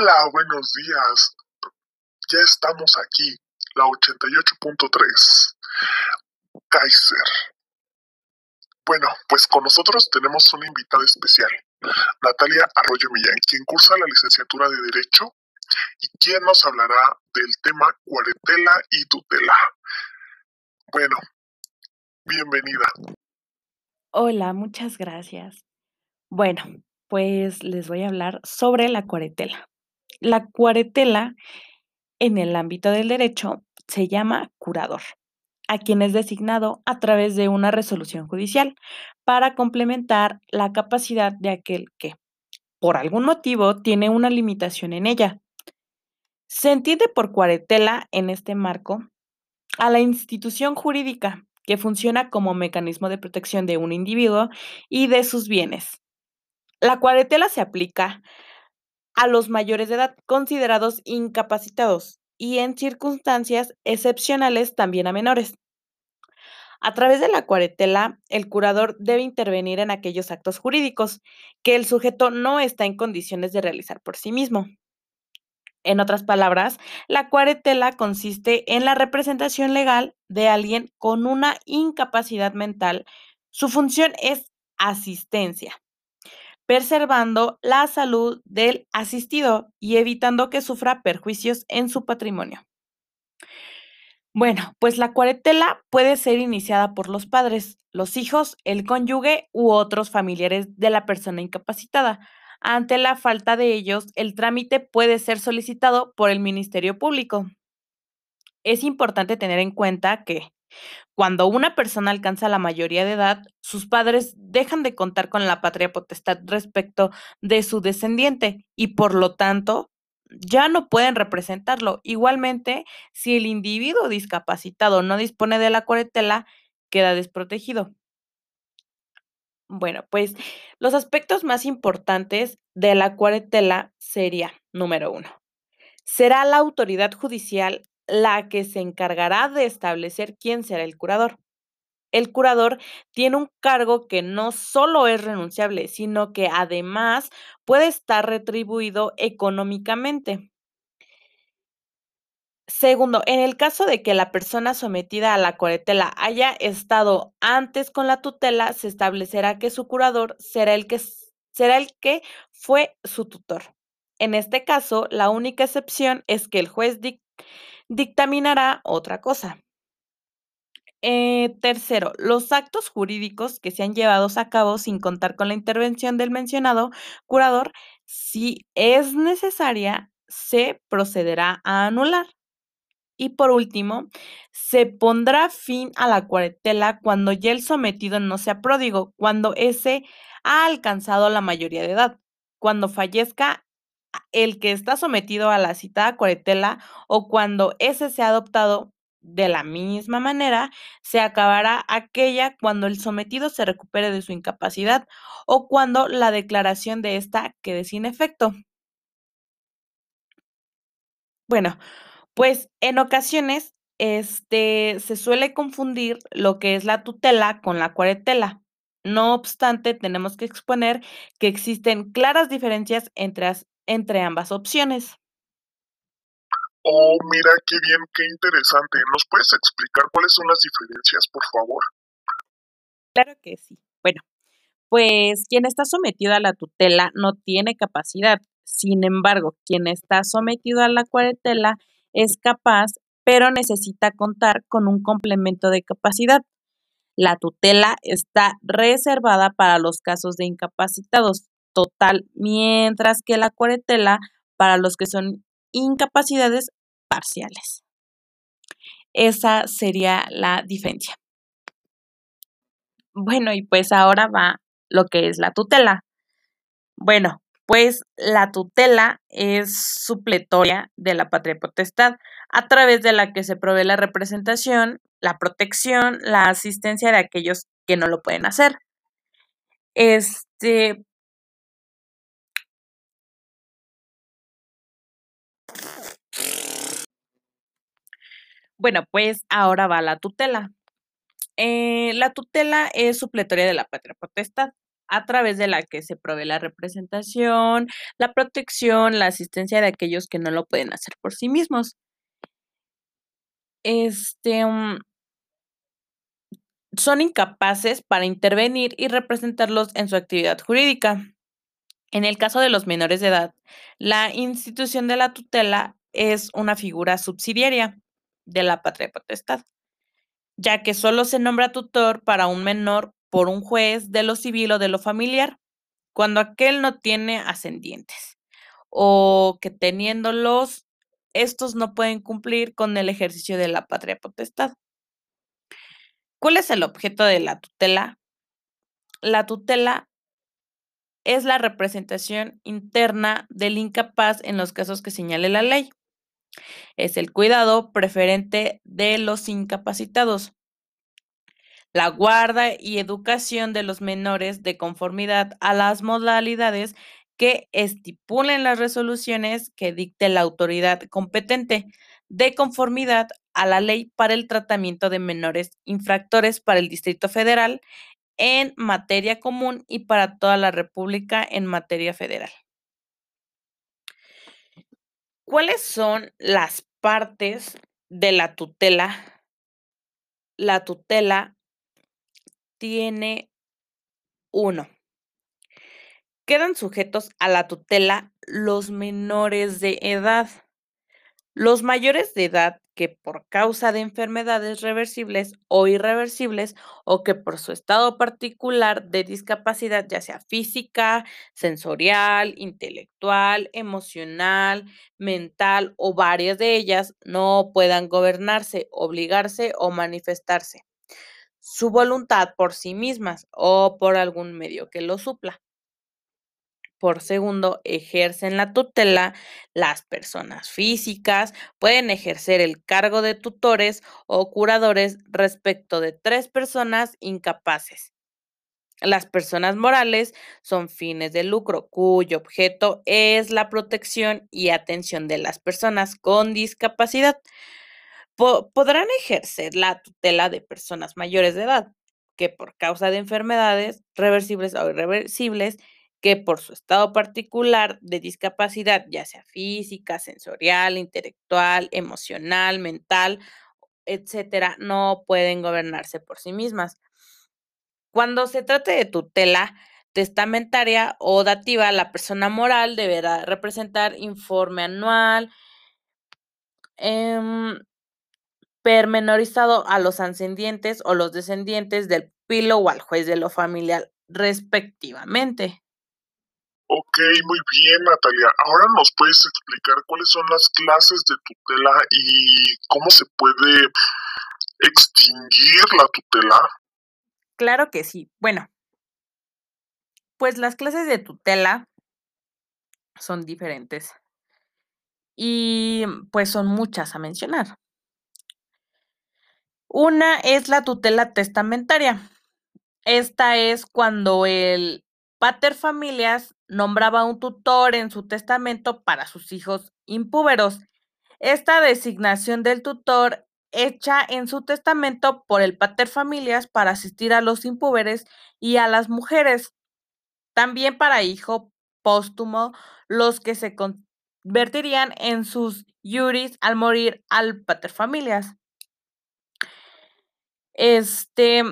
Hola, buenos días. Ya estamos aquí, la 88.3. Kaiser. Bueno, pues con nosotros tenemos una invitada especial, Natalia Arroyo Millán, quien cursa la licenciatura de Derecho y quien nos hablará del tema cuarentela y tutela. Bueno, bienvenida. Hola, muchas gracias. Bueno, pues les voy a hablar sobre la cuarentela. La cuarentela en el ámbito del derecho se llama curador, a quien es designado a través de una resolución judicial para complementar la capacidad de aquel que, por algún motivo, tiene una limitación en ella. Se entiende por cuarentela en este marco a la institución jurídica que funciona como mecanismo de protección de un individuo y de sus bienes. La cuarentela se aplica a los mayores de edad considerados incapacitados y en circunstancias excepcionales también a menores. A través de la cuarentela, el curador debe intervenir en aquellos actos jurídicos que el sujeto no está en condiciones de realizar por sí mismo. En otras palabras, la cuarentela consiste en la representación legal de alguien con una incapacidad mental. Su función es asistencia, preservando la salud del asistido y evitando que sufra perjuicios en su patrimonio. Bueno, pues la cuarentela puede ser iniciada por los padres, los hijos, el cónyuge u otros familiares de la persona incapacitada. Ante la falta de ellos, el trámite puede ser solicitado por el Ministerio Público. Es importante tener en cuenta que cuando una persona alcanza la mayoría de edad, sus padres dejan de contar con la patria potestad respecto de su descendiente y por lo tanto ya no pueden representarlo. Igualmente, si el individuo discapacitado no dispone de la cuarentela, queda desprotegido. Bueno, pues los aspectos más importantes de la cuarentela sería, número uno, será la autoridad judicial la que se encargará de establecer quién será el curador. El curador tiene un cargo que no solo es renunciable, sino que además puede estar retribuido económicamente. Segundo, en el caso de que la persona sometida a la cuarentela haya estado antes con la tutela, se establecerá que su curador será el que, será el que fue su tutor. En este caso, la única excepción es que el juez dictaminará otra cosa. Eh, tercero, los actos jurídicos que sean llevados a cabo sin contar con la intervención del mencionado curador, si es necesaria, se procederá a anular. Y por último, se pondrá fin a la cuarentela cuando ya el sometido no sea pródigo, cuando ese ha alcanzado la mayoría de edad, cuando fallezca el que está sometido a la citada cuarentela o cuando ese se ha adoptado de la misma manera, se acabará aquella cuando el sometido se recupere de su incapacidad o cuando la declaración de esta quede sin efecto. Bueno, pues en ocasiones este, se suele confundir lo que es la tutela con la cuarentela. No obstante, tenemos que exponer que existen claras diferencias entre, entre ambas opciones. Oh, mira qué bien, qué interesante. ¿Nos puedes explicar cuáles son las diferencias, por favor? Claro que sí. Bueno, pues quien está sometido a la tutela no tiene capacidad. Sin embargo, quien está sometido a la cuarentela es capaz, pero necesita contar con un complemento de capacidad. La tutela está reservada para los casos de incapacitados total, mientras que la cuarentela para los que son incapacidades parciales. Esa sería la diferencia. Bueno, y pues ahora va lo que es la tutela. Bueno, pues la tutela es supletoria de la patria potestad, a través de la que se provee la representación, la protección, la asistencia de aquellos que no lo pueden hacer. Este, Bueno, pues ahora va la tutela. Eh, la tutela es supletoria de la patria potestad. a través de la que se provee la representación, la protección, la asistencia de aquellos que no lo pueden hacer por sí mismos. Este, mm, son incapaces para intervenir y representarlos en su actividad jurídica. En el caso de los menores de edad, la institución de la tutela es una figura subsidiaria de la patria potestad, ya que solo se nombra tutor para un menor por un juez de lo civil o de lo familiar, cuando aquel no tiene ascendientes, o que teniéndolos, estos no pueden cumplir con el ejercicio de la patria potestad. ¿Cuál es el objeto de la tutela? La tutela es la representación interna del incapaz en los casos que señale la ley. Es el cuidado preferente de los incapacitados. La guarda y educación de los menores de conformidad a las modalidades que estipulen las resoluciones que dicte la autoridad competente, de conformidad a la ley para el tratamiento de menores infractores para el Distrito Federal en materia común y para toda la República en materia federal. ¿Cuáles son las partes de la tutela? La tutela tiene uno. Quedan sujetos a la tutela los menores de edad. Los mayores de edad que por causa de enfermedades reversibles o irreversibles o que por su estado particular de discapacidad, ya sea física, sensorial, intelectual, emocional, mental o varias de ellas, no puedan gobernarse, obligarse o manifestarse. Su voluntad por sí mismas o por algún medio que lo supla por segundo ejercen la tutela, las personas físicas pueden ejercer el cargo de tutores o curadores respecto de tres personas incapaces. Las personas morales son fines de lucro cuyo objeto es la protección y atención de las personas con discapacidad. podrán ejercer la tutela de personas mayores de edad que por causa de enfermedades reversibles o irreversibles que por su estado particular de discapacidad, ya sea física, sensorial, intelectual, emocional, mental, etcétera, no pueden gobernarse por sí mismas. Cuando se trate de tutela testamentaria o dativa, la persona moral deberá representar informe anual em, permenorizado a los ascendientes o los descendientes del pilo o al juez de lo familiar respectivamente. Ok, muy bien, Natalia. Ahora nos puedes explicar cuáles son las clases de tutela y cómo se puede extinguir la tutela. Claro que sí. Bueno, pues las clases de tutela son diferentes y pues son muchas a mencionar. Una es la tutela testamentaria. Esta es cuando el pater familias nombraba un tutor en su testamento para sus hijos impúberos. Esta designación del tutor hecha en su testamento por el pater familias para asistir a los impúberes y a las mujeres. También para hijo póstumo, los que se convertirían en sus yuris al morir al pater familias. Este,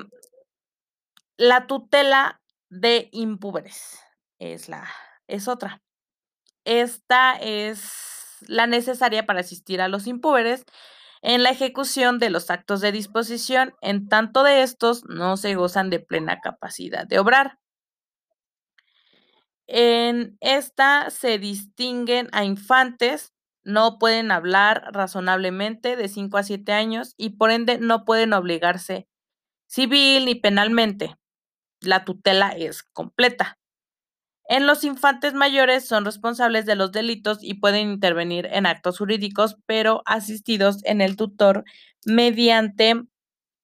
la tutela de impúberes es la es otra. Esta es la necesaria para asistir a los impúberes en la ejecución de los actos de disposición, en tanto de estos no se gozan de plena capacidad de obrar. En esta se distinguen a infantes, no pueden hablar razonablemente de 5 a 7 años y por ende no pueden obligarse civil ni penalmente. La tutela es completa. En los infantes mayores son responsables de los delitos y pueden intervenir en actos jurídicos, pero asistidos en el tutor mediante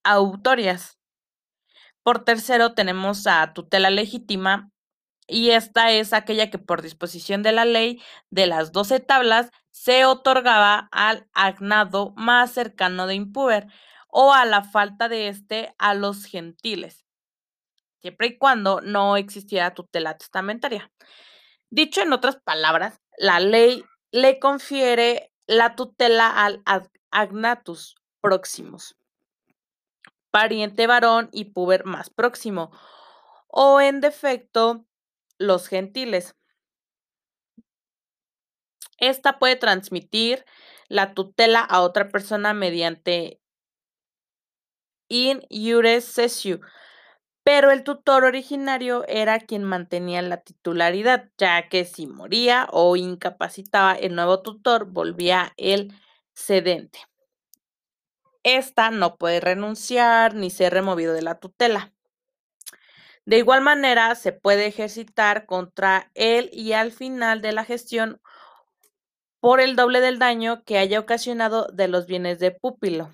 autorias. Por tercero, tenemos a tutela legítima, y esta es aquella que por disposición de la ley de las doce tablas se otorgaba al agnado más cercano de impúber o a la falta de este a los gentiles. Siempre y cuando no existiera tutela testamentaria. Dicho en otras palabras, la ley le confiere la tutela al agnatus próximos, pariente varón y puber más próximo, o en defecto, los gentiles. Esta puede transmitir la tutela a otra persona mediante in iure cessio, pero el tutor originario era quien mantenía la titularidad, ya que si moría o incapacitaba el nuevo tutor, volvía el cedente. Esta no puede renunciar ni ser removido de la tutela. De igual manera, se puede ejercitar contra él y al final de la gestión por el doble del daño que haya ocasionado de los bienes de pupilo.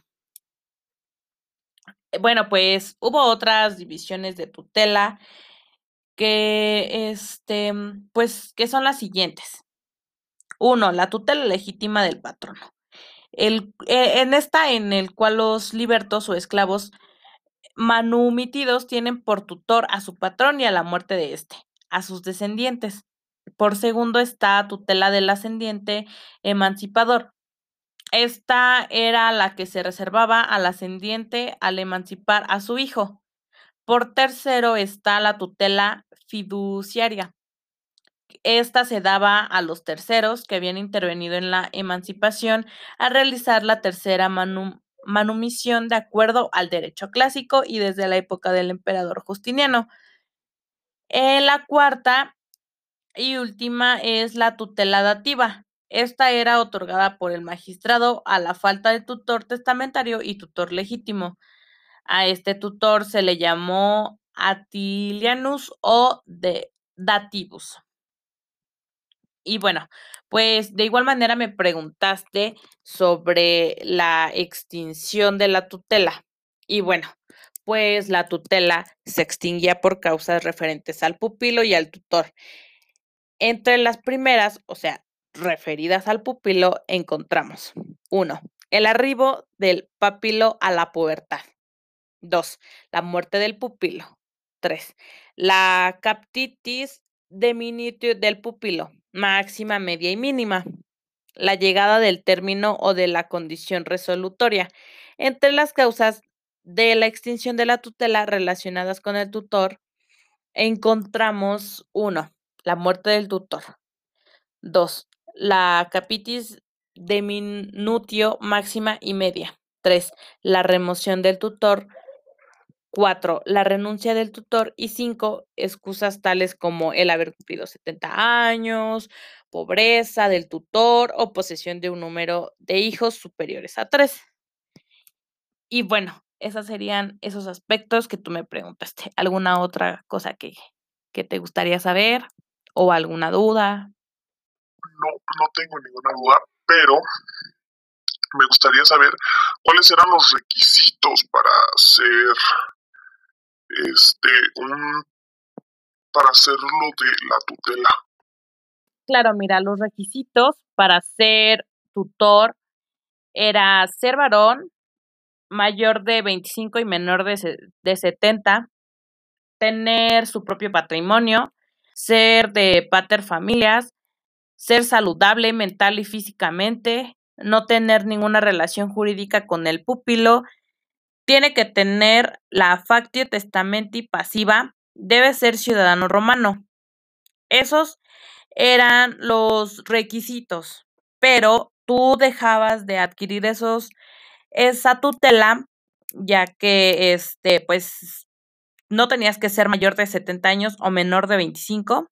Eh, bueno, pues hubo otras divisiones de tutela que, este, pues, que son las siguientes. Uno, la tutela legítima del patrono. El, eh, en esta, en el cual los libertos o esclavos manumitidos tienen por tutor a su patrón y a la muerte de éste, a sus descendientes. Por segundo está tutela del ascendiente emancipador. Esta era la que se reservaba al ascendiente al emancipar a su hijo. Por tercero está la tutela fiduciaria. Esta se daba a los terceros que habían intervenido en la emancipación a realizar la tercera manumisión de acuerdo al derecho clásico y desde la época del emperador Justiniano. En la cuarta y última es la tutela dativa. Esta era otorgada por el magistrado a la falta de tutor testamentario y tutor legítimo. A este tutor se le llamó atilianus o de dativus. Y bueno, pues de igual manera me preguntaste sobre la extinción de la tutela. Y bueno, pues la tutela se extinguía por causas referentes al pupilo y al tutor. Entre las primeras, o sea, referidas al pupilo, encontramos 1. El arribo del papilo a la pubertad. 2. La muerte del pupilo. 3. La captitis diminutio del pupilo, máxima, media y mínima. La llegada del término o de la condición resolutoria. Entre las causas de la extinción de la tutela relacionadas con el tutor, encontramos 1 la muerte del tutor. 2. La capitis de minutio máxima y media. 3. La remoción del tutor. 4. La renuncia del tutor. Y 5. Excusas tales como el haber cumplido 70 años, pobreza del tutor o posesión de un número de hijos superiores a 3. Y bueno, esos serían esos aspectos que tú me preguntaste. ¿Alguna otra cosa que, que te gustaría saber? o alguna duda? No, no tengo ninguna duda, pero me gustaría saber cuáles eran los requisitos para ser este un para hacerlo de la tutela. Claro, mira, los requisitos para ser tutor era ser varón, mayor de 25 y menor de, de 70, tener su propio patrimonio, ser de pater familias, ser saludable mental y físicamente, no tener ninguna relación jurídica con el pupilo, tiene que tener la factio testamenti pasiva, debe ser ciudadano romano. Esos eran los requisitos, pero tú dejabas de adquirir esos esa tutela ya que este pues no tenías que ser mayor de 70 años o menor de 25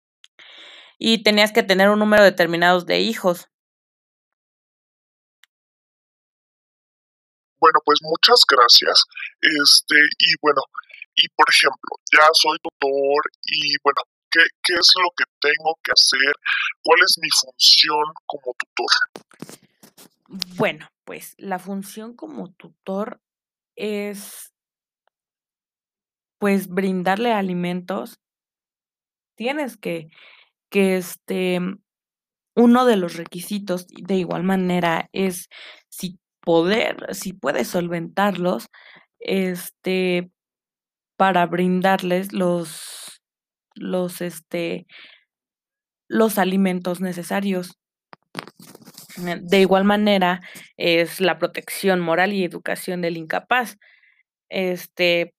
y tenías que tener un número determinado de hijos. Bueno, pues muchas gracias. Este, y bueno, y por ejemplo, ya soy tutor y bueno, ¿qué, ¿qué es lo que tengo que hacer? ¿Cuál es mi función como tutor? Bueno, pues la función como tutor es pues, brindarle alimentos, tienes que que, este, uno de los requisitos, de igual manera, es si poder si puedes solventarlos, este para brindarles los los, este los alimentos necesarios. De igual manera, es la protección moral y educación del incapaz, este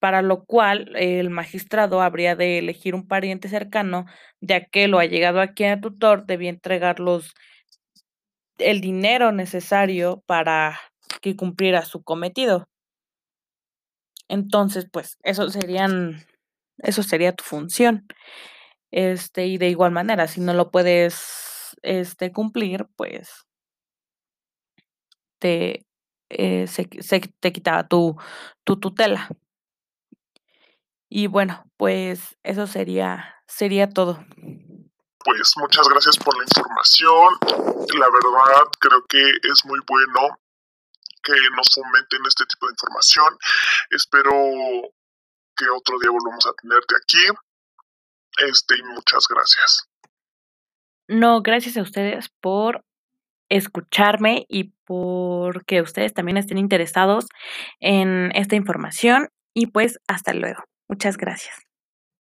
para lo cual el magistrado habría de elegir un pariente cercano de aquel o allegado a quien el tutor debía entregar los el dinero necesario para que cumpliera su cometido. Entonces, pues, eso serían eso sería tu función. Este, y de igual manera, si no lo puedes, este, cumplir, pues te, eh, se te quitaba tu tu tutela. Y bueno, pues, eso sería sería todo. Pues, muchas gracias por la información. La verdad, creo que es muy bueno que nos fomenten este tipo de información. Espero que otro día volvamos a tenerte aquí. Este, y muchas gracias. No, gracias a ustedes por escucharme y porque ustedes también estén interesados en esta información y, pues, hasta luego. Muchas gracias.